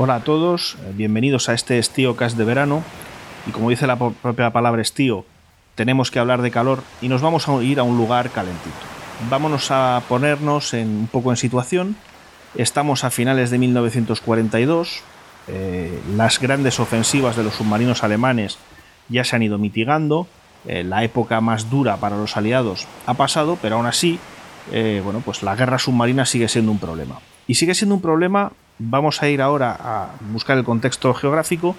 Hola a todos, eh, bienvenidos a este Estío Cast de verano. Y como dice la propia palabra estío, tenemos que hablar de calor y nos vamos a ir a un lugar calentito. Vámonos a ponernos en, un poco en situación. Estamos a finales de 1942. Eh, las grandes ofensivas de los submarinos alemanes ya se han ido mitigando. Eh, la época más dura para los aliados ha pasado, pero aún así, bueno, pues la guerra submarina sigue siendo un problema. Y sigue siendo un problema vamos a ir ahora a buscar el contexto geográfico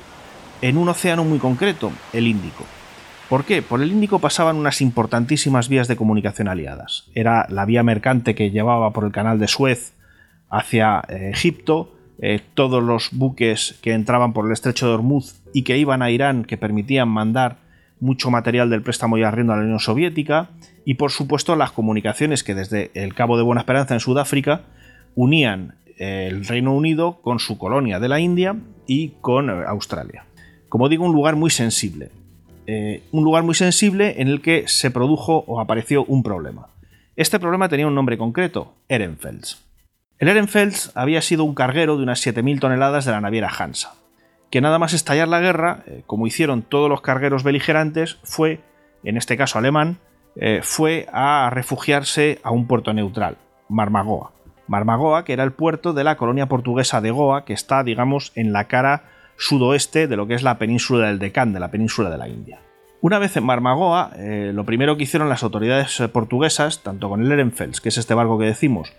en un océano muy concreto, el Índico. ¿Por qué? Por el Índico pasaban unas importantísimas vías de comunicación aliadas. Era la vía mercante que llevaba por el canal de Suez hacia eh, Egipto, eh, todos los buques que entraban por el estrecho de Hormuz y que iban a Irán, que permitían mandar mucho material del préstamo y arriendo a la Unión Soviética, y por supuesto las comunicaciones que desde el Cabo de Buena Esperanza en Sudáfrica unían el Reino Unido con su colonia de la India y con eh, Australia. Como digo, un lugar muy sensible. Eh, un lugar muy sensible en el que se produjo o apareció un problema. Este problema tenía un nombre concreto, Ehrenfels. El Ehrenfels había sido un carguero de unas 7.000 toneladas de la naviera Hansa, que nada más estallar la guerra, eh, como hicieron todos los cargueros beligerantes, fue, en este caso alemán, fue a refugiarse a un puerto neutral, Marmagoa. Marmagoa, que era el puerto de la colonia portuguesa de Goa, que está, digamos, en la cara sudoeste de lo que es la península del Decán, de la península de la India. Una vez en Marmagoa, eh, lo primero que hicieron las autoridades eh, portuguesas, tanto con el Ehrenfels, que es este barco que decimos,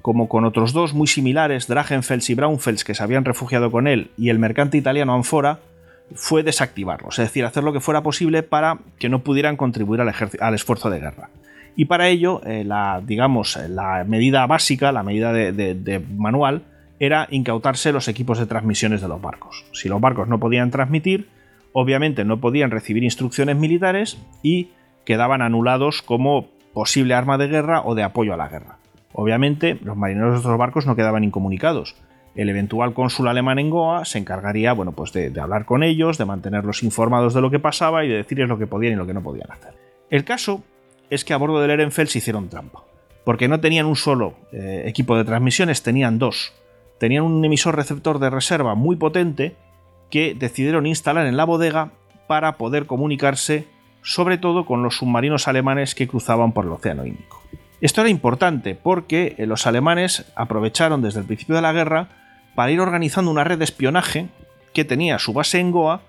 como con otros dos muy similares, Drachenfels y Braunfels, que se habían refugiado con él, y el mercante italiano Anfora, fue desactivarlos, es decir, hacer lo que fuera posible para que no pudieran contribuir al esfuerzo de guerra y para ello eh, la, digamos, la medida básica, la medida de, manual, era incautarse los equipos de transmisiones de los barcos. Si los barcos no podían transmitir, obviamente no podían recibir instrucciones militares y quedaban anulados como posible arma de guerra o de apoyo a la guerra. Obviamente, los marineros de estos barcos no quedaban incomunicados. El eventual cónsul alemán en Goa se encargaría, bueno, pues de, de hablar con ellos, de mantenerlos informados de lo que pasaba y de decirles lo que podían y lo que no podían hacer. El caso es que a bordo del Ehrenfeld se hicieron trampa. Porque no tenían un solo eh, equipo de transmisiones, tenían dos. Tenían un emisor receptor de reserva muy potente que decidieron instalar en la bodega para poder comunicarse sobre todo con los submarinos alemanes que cruzaban por el Océano Índico. Esto era importante porque eh, los alemanes aprovecharon desde el principio de la guerra para ir organizando una red de espionaje que tenía su base en Goa,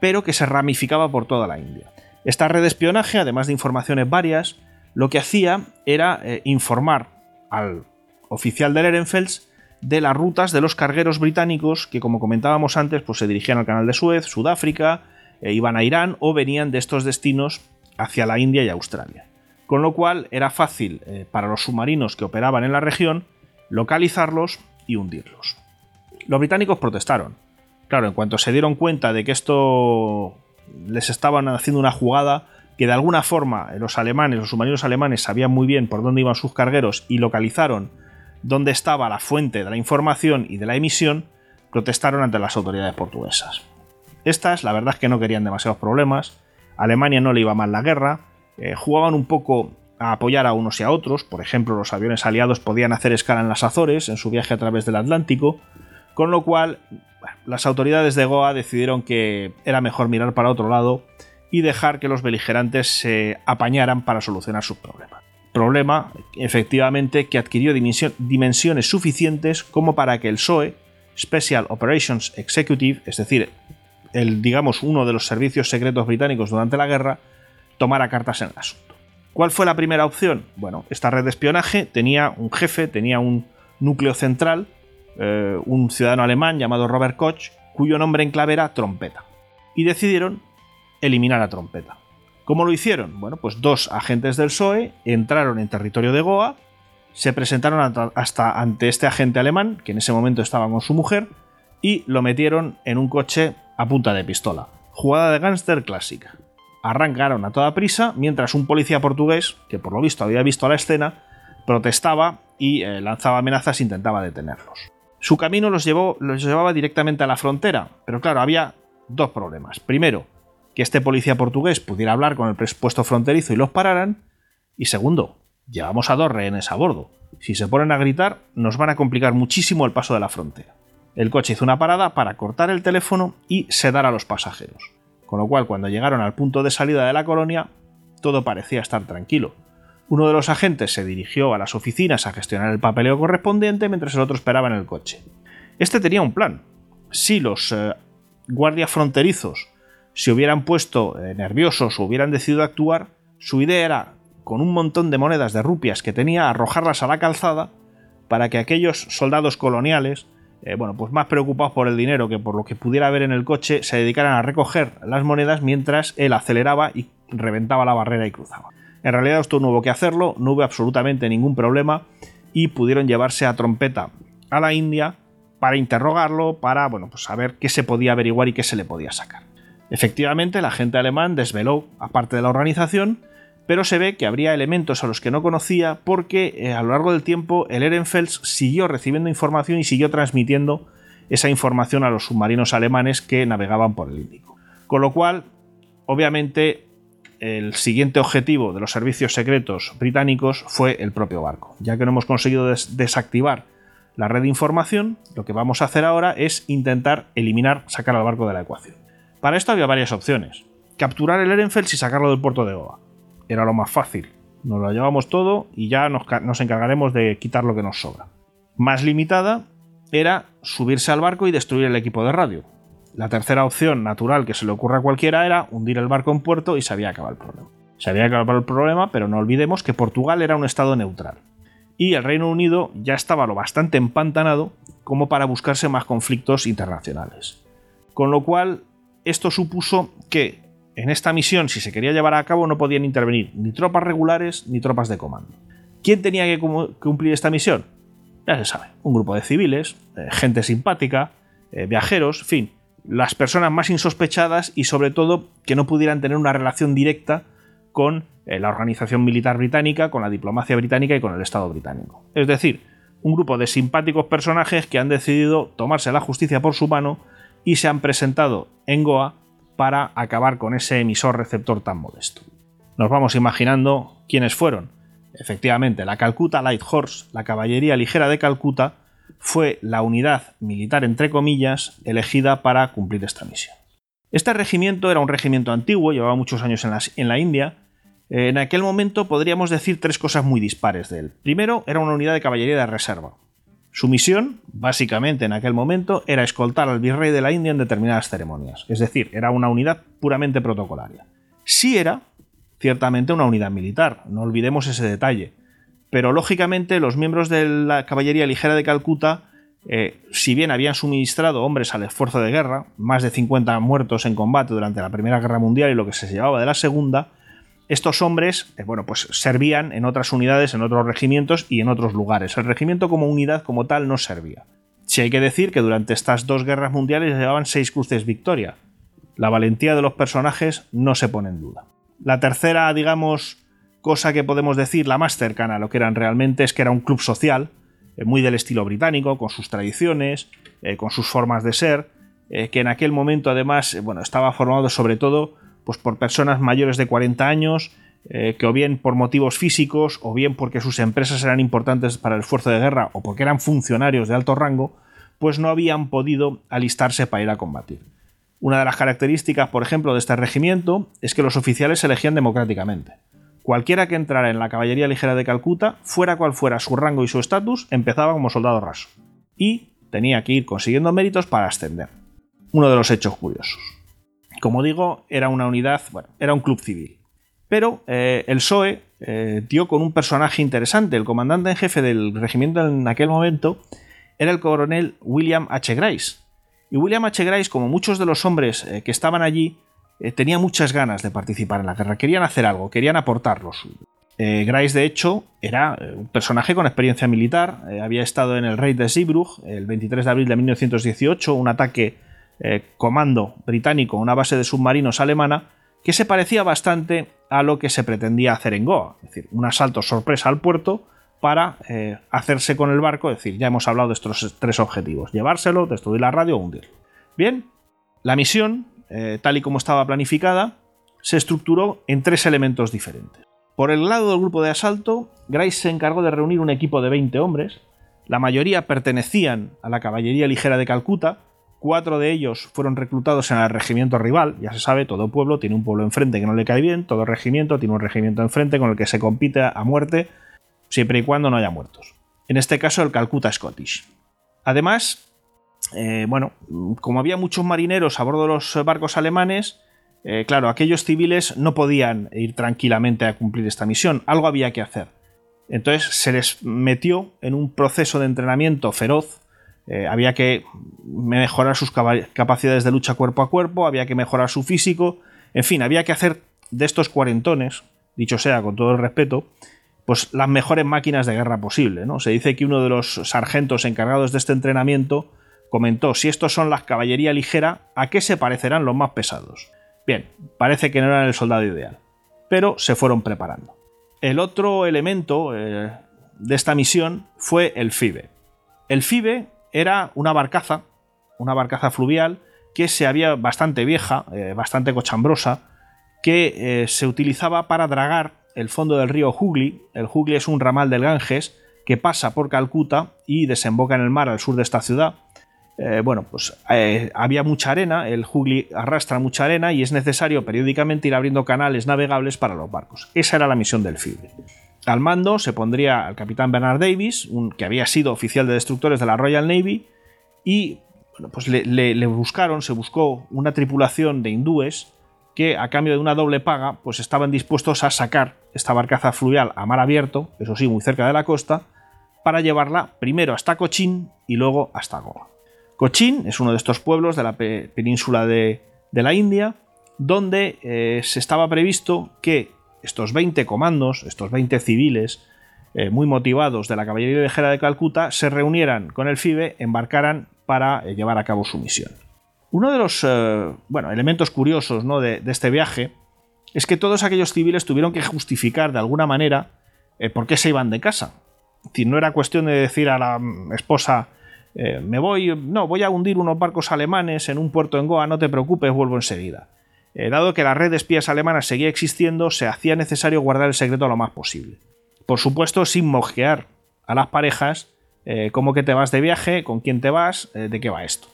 pero que se ramificaba por toda la India. Esta red de espionaje, además de informaciones varias, lo que hacía era eh, informar al oficial del Ehrenfels de las rutas de los cargueros británicos que, como comentábamos antes, pues se dirigían al canal de Suez, Sudáfrica, e iban a Irán o venían de estos destinos hacia la India y Australia. Con lo cual era fácil eh, para los submarinos que operaban en la región localizarlos y hundirlos. Los británicos protestaron. Claro, en cuanto se dieron cuenta de que esto les estaban haciendo una jugada que de alguna forma los alemanes, los submarinos alemanes sabían muy bien por dónde iban sus cargueros y localizaron dónde estaba la fuente de la información y de la emisión, protestaron ante las autoridades portuguesas. Estas, la verdad es que no querían demasiados problemas, Alemania no le iba mal la guerra, eh, jugaban un poco a apoyar a unos y a otros, por ejemplo, los aviones aliados podían hacer escala en las Azores en su viaje a través del Atlántico, con lo cual las autoridades de Goa decidieron que era mejor mirar para otro lado y dejar que los beligerantes se apañaran para solucionar sus problemas. Problema, efectivamente, que adquirió dimensiones suficientes como para que el SOE, Special Operations Executive, es decir, el, digamos, uno de los servicios secretos británicos durante la guerra, tomara cartas en el asunto. ¿Cuál fue la primera opción? Bueno, esta red de espionaje tenía un jefe, tenía un núcleo central eh, un ciudadano alemán llamado Robert Koch, cuyo nombre en clave era Trompeta. Y decidieron eliminar a Trompeta. ¿Cómo lo hicieron? Bueno, pues dos agentes del PSOE entraron en territorio de Goa, se presentaron hasta ante este agente alemán, que en ese momento estaba con su mujer, y lo metieron en un coche a punta de pistola. Jugada de gángster clásica. Arrancaron a toda prisa mientras un policía portugués, que por lo visto había visto la escena, protestaba y eh, lanzaba amenazas e intentaba detenerlos. Su camino los, llevó, los llevaba directamente a la frontera, pero claro, había dos problemas. Primero, que este policía portugués pudiera hablar con el presupuesto fronterizo y los pararan. Y segundo, llevamos a dos rehenes a bordo. Si se ponen a gritar, nos van a complicar muchísimo el paso de la frontera. El coche hizo una parada para cortar el teléfono y sedar a los pasajeros. Con lo cual, cuando llegaron al punto de salida de la colonia, todo parecía estar tranquilo. Uno de los agentes se dirigió a las oficinas a gestionar el papeleo correspondiente mientras el otro esperaba en el coche. Este tenía un plan. Si los eh, guardias fronterizos se hubieran puesto eh, nerviosos o hubieran decidido actuar, su idea era, con un montón de monedas de rupias que tenía, arrojarlas a la calzada para que aquellos soldados coloniales, eh, bueno, pues más preocupados por el dinero que por lo que pudiera haber en el coche, se dedicaran a recoger las monedas mientras él aceleraba y reventaba la barrera y cruzaba. En realidad esto no hubo que hacerlo, no hubo absolutamente ningún problema y pudieron llevarse a trompeta a la India para interrogarlo, para bueno, pues saber qué se podía averiguar y qué se le podía sacar. Efectivamente, el agente alemán desveló a parte de la organización, pero se ve que habría elementos a los que no conocía porque eh, a lo largo del tiempo el Ehrenfels siguió recibiendo información y siguió transmitiendo esa información a los submarinos alemanes que navegaban por el Índico. Con lo cual, obviamente, el siguiente objetivo de los servicios secretos británicos fue el propio barco. Ya que no hemos conseguido desactivar la red de información, lo que vamos a hacer ahora es intentar eliminar, sacar al barco de la ecuación. Para esto había varias opciones. Capturar el Ehrenfels y sacarlo del puerto de Goa. Era lo más fácil. Nos lo llevamos todo y ya nos, nos encargaremos de quitar lo que nos sobra. Más limitada era subirse al barco y destruir el equipo de radio, la tercera opción natural que se le ocurra a cualquiera era hundir el barco en puerto y se había acabado el problema. Se había acabado el problema, pero no olvidemos que Portugal era un estado neutral. Y el Reino Unido ya estaba lo bastante empantanado como para buscarse más conflictos internacionales. Con lo cual, esto supuso que en esta misión, si se quería llevar a cabo, no podían intervenir ni tropas regulares ni tropas de comando. ¿Quién tenía que cumplir esta misión? Ya se sabe, un grupo de civiles, eh, gente simpática, eh, viajeros, fin, las personas más insospechadas y sobre todo que no pudieran tener una relación directa con eh, la organización militar británica, con la diplomacia británica y con el Estado británico. Es decir, un grupo de simpáticos personajes que han decidido tomarse la justicia por su mano y se han presentado en Goa para acabar con ese emisor receptor tan modesto. Nos vamos imaginando quiénes fueron. Efectivamente, la Calcutta Light Horse, la caballería ligera de Calcuta, fue la unidad militar, entre comillas, elegida para cumplir esta misión. Este regimiento era un regimiento antiguo, llevaba muchos años en la, India. En aquel momento podríamos decir tres cosas muy dispares de él. Primero, era una unidad de caballería de reserva. Su misión, básicamente en aquel momento, era escoltar al virrey de la India en determinadas ceremonias. Es decir, era una unidad puramente protocolaria. Sí era, ciertamente, una unidad militar, no olvidemos ese detalle pero lógicamente los miembros de la caballería ligera de Calcuta, eh, si bien habían suministrado hombres al esfuerzo de guerra, más de 50 muertos en combate durante la Primera Guerra Mundial y lo que se llevaba de la Segunda, estos hombres, eh, bueno, pues servían en otras unidades, en otros regimientos y en otros lugares. El regimiento como unidad como tal no servía. Si hay que decir que durante estas dos guerras mundiales llevaban seis cruces victoria. La valentía de los personajes no se pone en duda. La tercera, digamos, cosa que podemos decir la más cercana a lo que eran realmente es que era un club social, eh, muy del estilo británico, con sus tradiciones, eh, con sus formas de ser, eh, que en aquel momento además bueno, estaba formado sobre todo pues, por personas mayores de 40 años, que o bien por motivos físicos, o bien porque sus empresas eran importantes para el esfuerzo de guerra, o porque eran funcionarios de alto rango, pues no habían podido alistarse para ir a combatir. Una de las características, por ejemplo, de este regimiento es que los oficiales se elegían democráticamente. Cualquiera que entrara en la caballería ligera de Calcuta, fuera cual fuera su rango y su estatus, empezaba como soldado raso. Y tenía que ir consiguiendo méritos para ascender. Uno de los hechos curiosos. Como digo, era una unidad, bueno, era un club civil. Pero eh, el PSOE eh, dio con un personaje interesante. El comandante en jefe del regimiento en aquel momento era el coronel William H. Grice. Y William H. Grice, como muchos de los hombres eh, que estaban allí, eh, tenía muchas ganas de participar en la guerra, querían hacer algo, querían aportar lo suyo. Eh, Grice, de hecho, era eh, un personaje con experiencia militar, había estado en el Rey de Zeebrugge el 23 de abril de 1918, un ataque comando británico a una base de submarinos alemana que se parecía bastante a lo que se pretendía hacer en Goa, es decir, un asalto sorpresa al puerto para hacerse con el barco, es decir, ya hemos hablado de estos tres objetivos, llevárselo, destruir la radio o hundirlo. Bien, la misión eh, tal y como estaba planificada, se estructuró en tres elementos diferentes. Por el lado del grupo de asalto, Grice se encargó de reunir un equipo de 20 hombres, La mayoría pertenecían a la caballería ligera de Calcuta, cuatro de ellos fueron reclutados en el regimiento rival, ya se sabe, todo pueblo tiene un pueblo enfrente que no le cae bien, todo regimiento tiene un regimiento enfrente con el que se compite a muerte, siempre y cuando no haya muertos. En este caso el Calcuta Scottish. Además, eh, bueno, como había muchos marineros a bordo de los barcos alemanes, eh, claro, aquellos civiles no podían ir tranquilamente a cumplir esta misión, algo había que hacer. Entonces se les metió en un proceso de entrenamiento feroz, eh, había que mejorar sus capacidades de lucha cuerpo a cuerpo, había que mejorar su físico, en fin, había que hacer de estos cuarentones, dicho sea con todo el respeto, pues las mejores máquinas de guerra posible. ¿no? Se dice que uno de los sargentos encargados de este entrenamiento comentó, si estos son las caballería ligera, ¿a qué se parecerán los más pesados? Bien, parece que no eran el soldado ideal, pero se fueron preparando. El otro elemento eh, de esta misión fue el FIBE. El FIBE era una barcaza, una barcaza fluvial que se había bastante vieja, eh, bastante cochambrosa, que eh, se utilizaba para dragar el fondo del río Hugli. El Hugli es un ramal del Ganges que pasa por Calcuta y desemboca en el mar al sur de esta ciudad. Eh, bueno, pues eh, había mucha arena, el Hugli arrastra mucha arena y es necesario periódicamente ir abriendo canales navegables para los barcos. Esa era la misión del FIBE. Al mando se pondría al capitán Bernard Davis, un, que había sido oficial de destructores de la Royal Navy, y bueno, pues le, buscaron, se buscó una tripulación de hindúes que a cambio de una doble paga, pues estaban dispuestos a sacar esta barcaza fluvial a mar abierto, eso sí, muy cerca de la costa, para llevarla primero hasta Cochín y luego hasta Goa. Cochín es uno de estos pueblos de la península de, la India, donde eh, se estaba previsto que estos 20 comandos, estos 20 civiles, eh, muy motivados de la caballería ligera de Calcuta, se reunieran con el FIBE, embarcaran para eh, llevar a cabo su misión. Uno de los bueno, elementos curiosos ¿no? de, este viaje es que todos aquellos civiles tuvieron que justificar de alguna manera por qué se iban de casa. Es decir, no era cuestión de decir a la esposa, eh, me voy, no, voy a hundir unos barcos alemanes en un puerto en Goa, no te preocupes, vuelvo enseguida. Eh, dado que la red de espías alemanas seguía existiendo, se hacía necesario guardar el secreto lo más posible. Por supuesto, sin mosquear a las parejas, eh, cómo que te vas de viaje, con quién te vas, de qué va esto.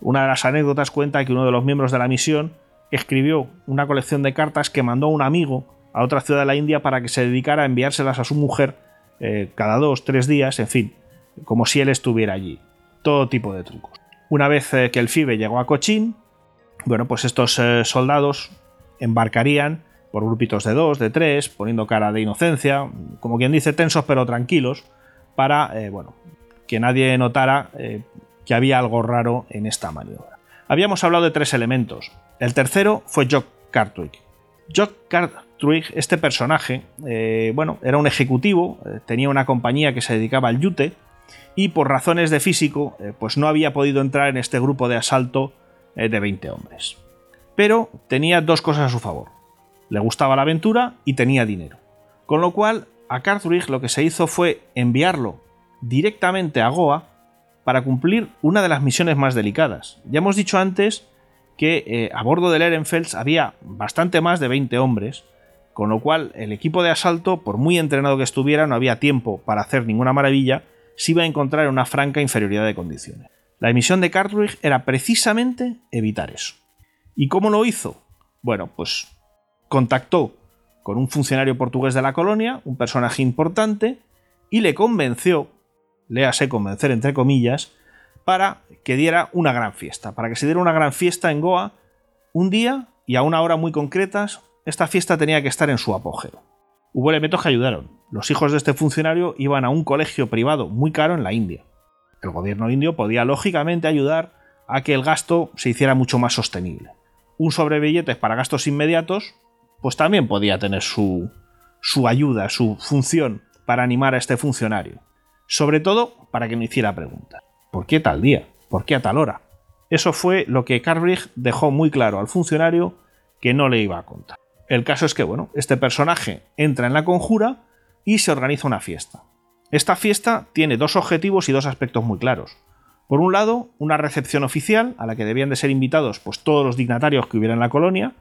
Una de las anécdotas cuenta que uno de los miembros de la misión escribió una colección de cartas que mandó a un amigo a otra ciudad de la India para que se dedicara a enviárselas a su mujer cada dos, tres días, en fin, como si él estuviera allí todo tipo de trucos. Una vez eh, que el FIBE llegó a Cochín, bueno, pues estos eh, soldados embarcarían por grupitos de dos, de tres, poniendo cara de inocencia, como quien dice, tensos pero tranquilos, para, eh, bueno, que nadie notara que había algo raro en esta maniobra. Habíamos hablado de tres elementos. El tercero fue Jock Cartwright. Jock Cartwright, este personaje, bueno, era un ejecutivo, tenía una compañía que se dedicaba al yute, y por razones de físico, eh, pues no había podido entrar en este grupo de asalto eh, de 20 hombres. Pero tenía dos cosas a su favor. Le gustaba la aventura y tenía dinero. Con lo cual, a Cartwright lo que se hizo fue enviarlo directamente a Goa para cumplir una de las misiones más delicadas. Ya hemos dicho antes que eh, a bordo del Ehrenfels había bastante más de 20 hombres, con lo cual el equipo de asalto, por muy entrenado que estuviera, no había tiempo para hacer ninguna maravilla se iba a encontrar en una franca inferioridad de condiciones. La emisión de Cartwright era precisamente evitar eso. ¿Y cómo lo hizo? Bueno, pues contactó con un funcionario portugués de la colonia, un personaje importante, y le convenció, léase convencer entre comillas, para que diera una gran fiesta, para que se diera una gran fiesta en Goa un día y a una hora muy concretas. Esta fiesta tenía que estar en su apogeo. Hubo elementos que ayudaron los hijos de este funcionario iban a un colegio privado muy caro en la India. El gobierno indio podía lógicamente ayudar a que el gasto se hiciera mucho más sostenible. Un sobrebilletes para gastos inmediatos, pues también podía tener su, su ayuda, su función para animar a este funcionario. Sobre todo para que no hiciera preguntas. ¿Por qué tal día? ¿Por qué a tal hora? Eso fue lo que Carbright dejó muy claro al funcionario que no le iba a contar. El caso es que, bueno, este personaje entra en la conjura y se organiza una fiesta. Esta fiesta tiene dos objetivos y dos aspectos muy claros. Por un lado, una recepción oficial a la que debían de ser invitados pues, todos los dignatarios que hubiera en la colonia,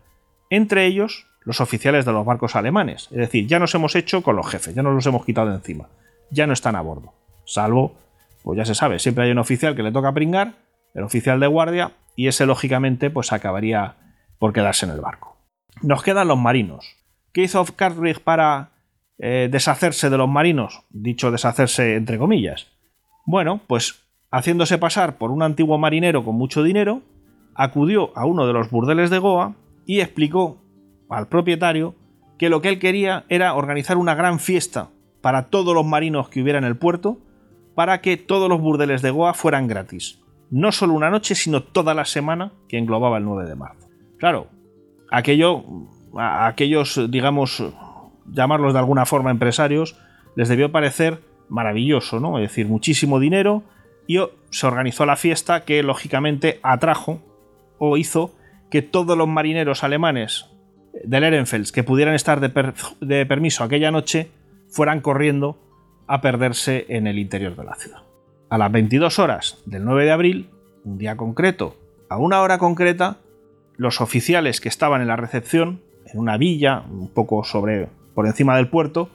entre ellos los oficiales de los barcos alemanes. Es decir, ya nos hemos hecho con los jefes, ya nos los hemos quitado encima, ya no están a bordo, salvo pues ya se sabe, siempre hay un oficial que le toca pringar, el oficial de guardia, y ese lógicamente pues acabaría por quedarse en el barco. Nos quedan los marinos. ¿Qué hizo Cartwright para eh, deshacerse de los marinos? Dicho deshacerse entre comillas. Bueno, pues haciéndose pasar por un antiguo marinero con mucho dinero, acudió a uno de los burdeles de Goa y explicó al propietario que lo que él quería era organizar una gran fiesta para todos los marinos que hubiera en el puerto, para que todos los burdeles de Goa fueran gratis. No solo una noche, sino toda la semana que englobaba el 9 de marzo. Claro, aquello, aquellos, digamos, llamarlos de alguna forma empresarios, les debió parecer maravilloso, ¿no? Es decir, muchísimo dinero y se organizó la fiesta que lógicamente atrajo o hizo que todos los marineros alemanes del Ehrenfels que pudieran estar de, permiso aquella noche fueran corriendo a perderse en el interior de la ciudad. A las 22 horas del 9 de abril, un día concreto, a una hora concreta, los oficiales que estaban en la recepción, en una villa, un poco sobre, por encima del puerto,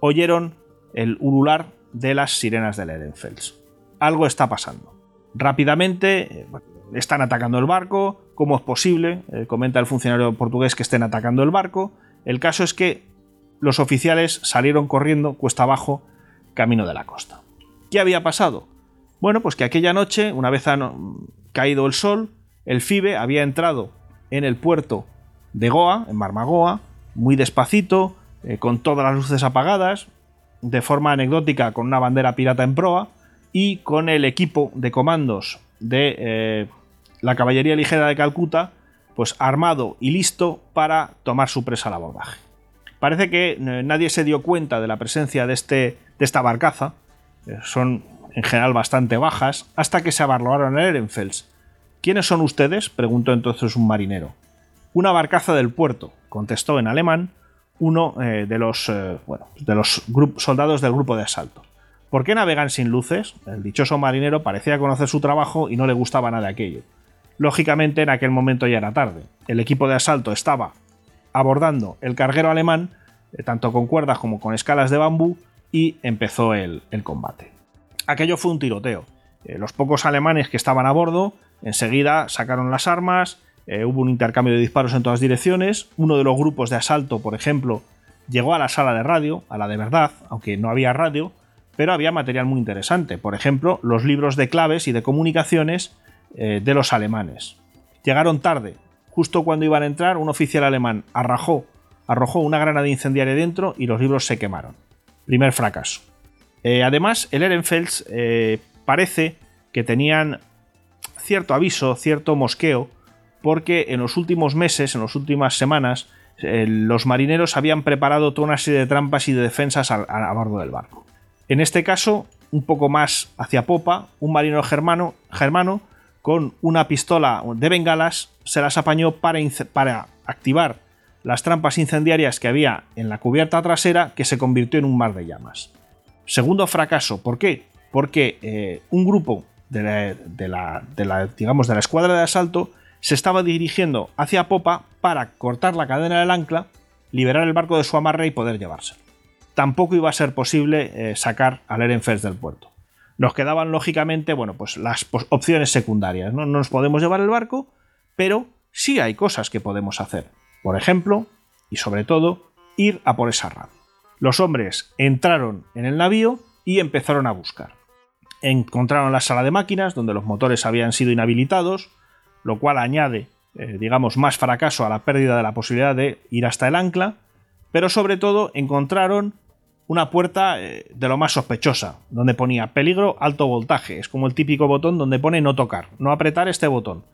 oyeron el ulular de las sirenas del Ehrenfels. Algo está pasando. Rápidamente, eh, están atacando el barco, ¿cómo es posible? Eh, comenta el funcionario portugués que estén atacando el barco. El caso es que los oficiales salieron corriendo cuesta abajo camino de la costa. ¿Qué había pasado? Bueno, pues que aquella noche, una vez ha caído el sol, el FIBE había entrado en el puerto de Goa, en Marmagoa, muy despacito, eh, con todas las luces apagadas, de forma anecdótica con una bandera pirata en proa y con el equipo de comandos de eh, la caballería ligera de Calcuta, pues armado y listo para tomar su presa al abordaje. Parece que eh, nadie se dio cuenta de la presencia de, este, de esta barcaza, son en general bastante bajas, hasta que se abarroaron en Ehrenfels. ¿Quiénes son ustedes? preguntó entonces un marinero. Una barcaza del puerto, contestó en alemán uno eh, de los, bueno, de los soldados del grupo de asalto. ¿Por qué navegan sin luces? El dichoso marinero parecía conocer su trabajo y no le gustaba nada aquello. Lógicamente en aquel momento ya era tarde. El equipo de asalto estaba abordando el carguero alemán, eh, tanto con cuerdas como con escalas de bambú, y empezó el, combate. Aquello fue un tiroteo. Eh, los pocos alemanes que estaban a bordo enseguida sacaron las armas, eh, hubo un intercambio de disparos en todas direcciones, uno de los grupos de asalto, por ejemplo, llegó a la sala de radio, a la de verdad, aunque no había radio, pero había material muy interesante, por ejemplo, los libros de claves y de comunicaciones eh, de los alemanes. Llegaron tarde. Justo cuando iban a entrar, un oficial alemán arrojó, arrojó una granada incendiaria dentro y los libros se quemaron. Primer fracaso. Eh, además, el Ehrenfels eh, parece que tenían cierto aviso, cierto mosqueo, porque en los últimos meses, en las últimas semanas, los marineros habían preparado toda una serie de trampas y de defensas a bordo del barco. En este caso, un poco más hacia popa, un marinero germano, germano con una pistola de bengalas, se las apañó para, activar las trampas incendiarias que había en la cubierta trasera que se convirtió en un mar de llamas. Segundo fracaso, ¿por qué? Porque eh, un grupo de la, de, la, digamos, de la escuadra de asalto se estaba dirigiendo hacia popa para cortar la cadena del ancla, liberar el barco de su amarre y poder llevarse. Tampoco iba a ser posible eh, sacar al Ehrenfels del puerto. Nos quedaban, lógicamente, bueno, pues las opciones secundarias. ¿no? nos podemos llevar el barco, pero sí hay cosas que podemos hacer. Por ejemplo, y sobre todo, ir a por esa radio. Los hombres entraron en el navío y empezaron a buscar. Encontraron la sala de máquinas, donde los motores habían sido inhabilitados, lo cual añade, eh, digamos, más fracaso a la pérdida de la posibilidad de ir hasta el ancla, pero sobre todo encontraron una puerta eh, de lo más sospechosa, donde ponía peligro alto voltaje. Es como el típico botón donde pone no tocar, no apretar este botón.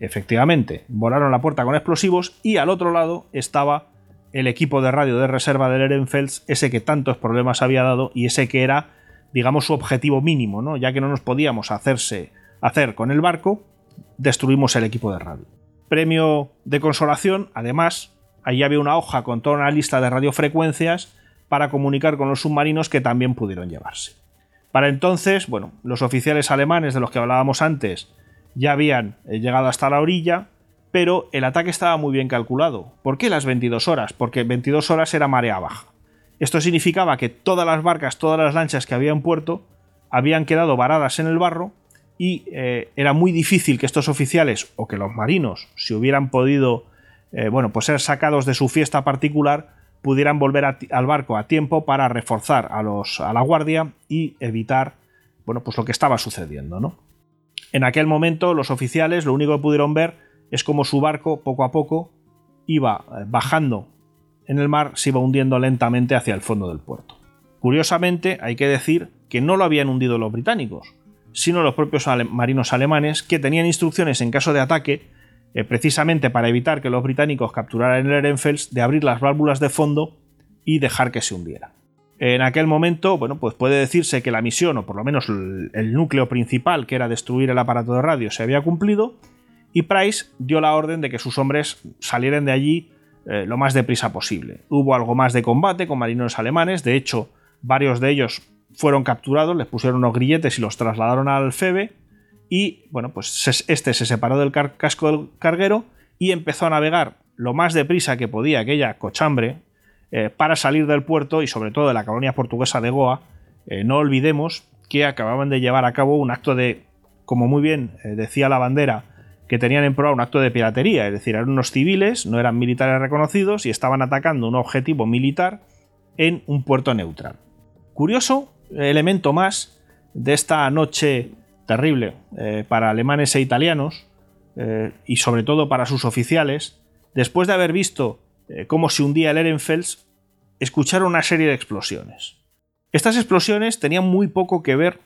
Efectivamente, volaron la puerta con explosivos y al otro lado estaba el equipo de radio de reserva del Ehrenfels, ese que tantos problemas había dado y ese que era, digamos, su objetivo mínimo, ¿no? Ya que no nos podíamos hacerse, hacer con el barco, destruimos el equipo de radio. Premio de consolación, además, ahí había una hoja con toda una lista de radiofrecuencias para comunicar con los submarinos que también pudieron llevarse. Para entonces, bueno, los oficiales alemanes de los que hablábamos antes ya habían eh, llegado hasta la orilla, pero el ataque estaba muy bien calculado. ¿Por qué las 22 horas? Porque 22 horas era marea baja. Esto significaba que todas las barcas, todas las lanchas que había en puerto habían quedado varadas en el barro y eh, era muy difícil que estos oficiales o que los marinos, si hubieran podido eh, bueno, pues ser sacados de su fiesta particular, pudieran volver al barco a tiempo para reforzar a, los, a la guardia y evitar bueno, pues lo que estaba sucediendo. ¿no? En aquel momento los oficiales lo único que pudieron ver es como su barco poco a poco iba eh, bajando en el mar, se iba hundiendo lentamente hacia el fondo del puerto. Curiosamente, hay que decir que no lo habían hundido los británicos, sino los propios marinos alemanes que tenían instrucciones en caso de ataque, eh, precisamente para evitar que los británicos capturaran el Ehrenfels, de abrir las válvulas de fondo y dejar que se hundiera. En aquel momento, bueno, pues puede decirse que la misión, o por lo menos el núcleo principal, que era destruir el aparato de radio, se había cumplido, y Price dio la orden de que sus hombres salieran de allí eh, lo más deprisa posible. Hubo algo más de combate con marineros alemanes, de hecho, varios de ellos fueron capturados, les pusieron unos grilletes y los trasladaron al Febe. Y bueno, pues este se separó del casco del carguero y empezó a navegar lo más deprisa que podía aquella cochambre eh, para salir del puerto y sobre todo de la colonia portuguesa de Goa. Eh, no olvidemos que acababan de llevar a cabo un acto de, como muy bien decía la bandera, que tenían en prueba un acto de piratería, es decir, eran unos civiles, no eran militares reconocidos y estaban atacando un objetivo militar en un puerto neutral. Curioso elemento más de esta noche terrible eh, para alemanes e italianos eh, y sobre todo para sus oficiales, después de haber visto eh, cómo se hundía el Ehrenfels, escucharon una serie de explosiones. Estas explosiones tenían muy poco que ver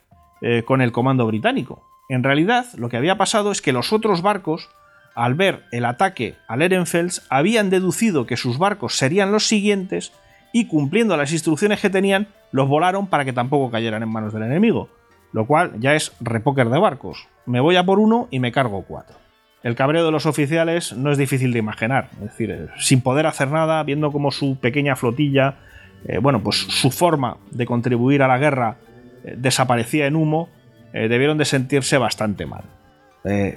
con el comando británico. En realidad, lo que había pasado es que los otros barcos, al ver el ataque al Ehrenfels, habían deducido que sus barcos serían los siguientes y cumpliendo las instrucciones que tenían, los volaron para que tampoco cayeran en manos del enemigo, lo cual ya es repóquer de barcos. Me voy a por uno y me cargo cuatro. El cabreo de los oficiales no es difícil de imaginar, es decir, eh, sin poder hacer nada, viendo cómo su pequeña flotilla, eh, bueno, pues su forma de contribuir a la guerra eh, desaparecía en humo, debieron de sentirse bastante mal.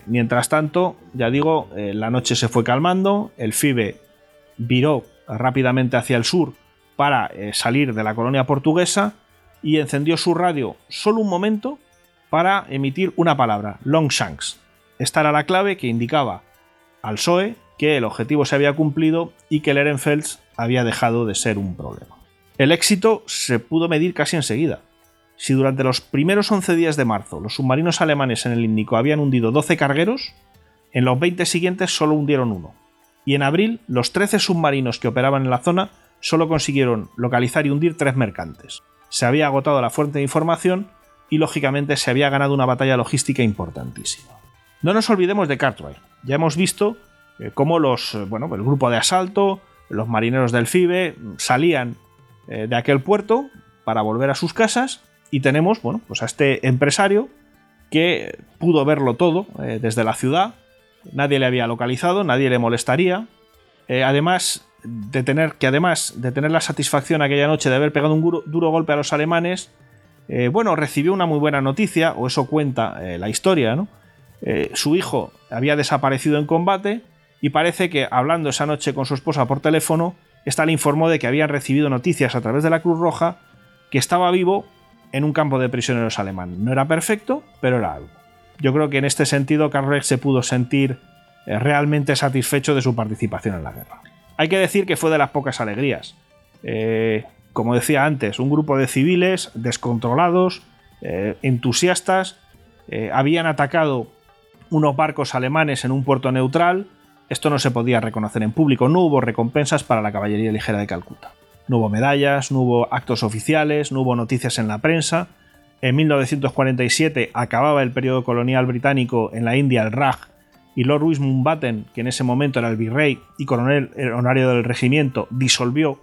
mientras tanto, ya digo, la noche se fue calmando, el FIBE viró rápidamente hacia el sur para eh, salir de la colonia portuguesa y encendió su radio solo un momento para emitir una palabra, Longshanks. Esta era la clave que indicaba al PSOE que el objetivo se había cumplido y que el Ehrenfels había dejado de ser un problema. El éxito se pudo medir casi enseguida. Si durante los primeros 11 días de marzo los submarinos alemanes en el Índico habían hundido 12 cargueros, en los 20 siguientes solo hundieron uno. Y en abril, los 13 submarinos que operaban en la zona solo consiguieron localizar y hundir tres mercantes. Se había agotado la fuente de información y lógicamente se había ganado una batalla logística importantísima. No nos olvidemos de Cartwright. Ya hemos visto eh, cómo los, eh, bueno, el grupo de asalto, los marineros del FIBE salían eh, de aquel puerto para volver a sus casas y tenemos, bueno, pues a este empresario que pudo verlo todo desde la ciudad, nadie le había localizado, nadie le molestaría. además, de tener que además de tener la satisfacción aquella noche de haber pegado un duro, golpe a los alemanes, eh, bueno, recibió una muy buena noticia, o eso cuenta eh, la historia, ¿no? Eh, su hijo había desaparecido en combate y parece que hablando esa noche con su esposa por teléfono, esta le informó de que habían recibido noticias a través de la Cruz Roja que estaba vivo en un campo de prisioneros alemán. No era perfecto, pero era algo. Yo creo que en este sentido Karl se pudo sentir realmente satisfecho de su participación en la guerra. Hay que decir que fue de las pocas alegrías. Eh, como decía antes, un grupo de civiles descontrolados, eh, entusiastas, eh, habían atacado unos barcos alemanes en un puerto neutral. Esto no se podía reconocer en público, no hubo recompensas para la caballería ligera de Calcuta. No hubo medallas, no hubo actos oficiales, no hubo noticias en la prensa. En 1947 acababa el periodo colonial británico en la India, el Raj, y Lord Louis Mountbatten, que en ese momento era el virrey y coronel honorario del regimiento, disolvió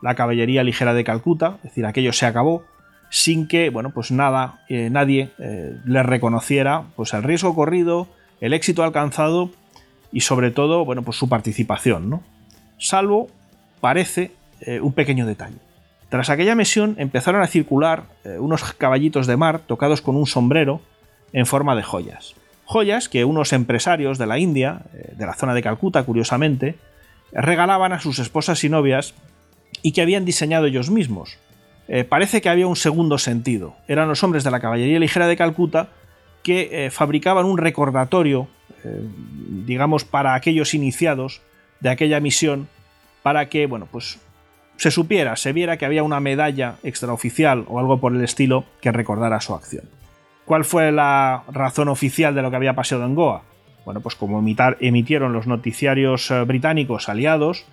la caballería ligera de Calcuta, es decir, aquello se acabó sin que, bueno, pues nada, eh, nadie eh, le reconociera pues el riesgo corrido, el éxito alcanzado y sobre todo, bueno, pues su participación, ¿no? Salvo, parece, eh, un pequeño detalle. Tras aquella misión empezaron a circular unos caballitos de mar tocados con un sombrero en forma de joyas joyas que unos empresarios de la India, eh, de la zona de Calcuta curiosamente, regalaban a sus esposas y novias y que habían diseñado ellos mismos. eh, parece que había un segundo sentido. Eran los hombres de la caballería ligera de Calcuta que eh, fabricaban un recordatorio, digamos, para aquellos iniciados de aquella misión, para que, bueno, pues se supiera, se viera que había una medalla extraoficial o algo por el estilo que recordara su acción. ¿Cuál fue la razón oficial de lo que había pasado en Goa? Bueno, pues como emitieron los noticiarios británicos aliados,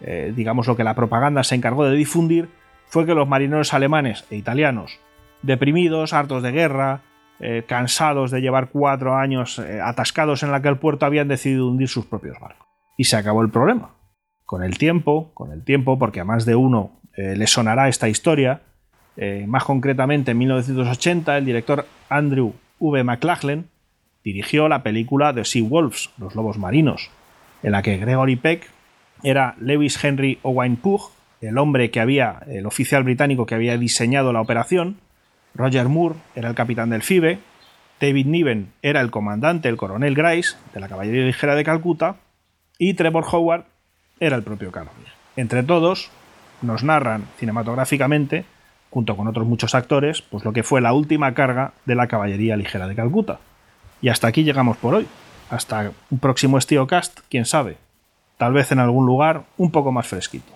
digamos lo que la propaganda se encargó de difundir, fue que los marineros alemanes e italianos, deprimidos, hartos de guerra, eh, cansados de llevar cuatro años eh, atascados en aquel puerto, habían decidido hundir sus propios barcos. Y se acabó el problema. Con el tiempo, con el tiempo, porque a más de uno eh, le sonará esta historia, más concretamente en 1980, el director Andrew V. McLachlan dirigió la película The Sea Wolves, Los Lobos Marinos, en la que Gregory Peck era Lewis Henry Owain Pugh, el hombre que había, el oficial británico que había diseñado la operación, Roger Moore era el capitán del FIBE, David Niven era el comandante, el coronel Grice, de la caballería ligera de Calcuta, y Trevor Howard era el propio Carroll. Entre todos, nos narran cinematográficamente, junto con otros muchos actores, pues lo que fue la última carga de la caballería ligera de Calcuta. Y hasta aquí llegamos por hoy. Hasta un próximo Cast, quién sabe. Tal vez en algún lugar un poco más fresquito.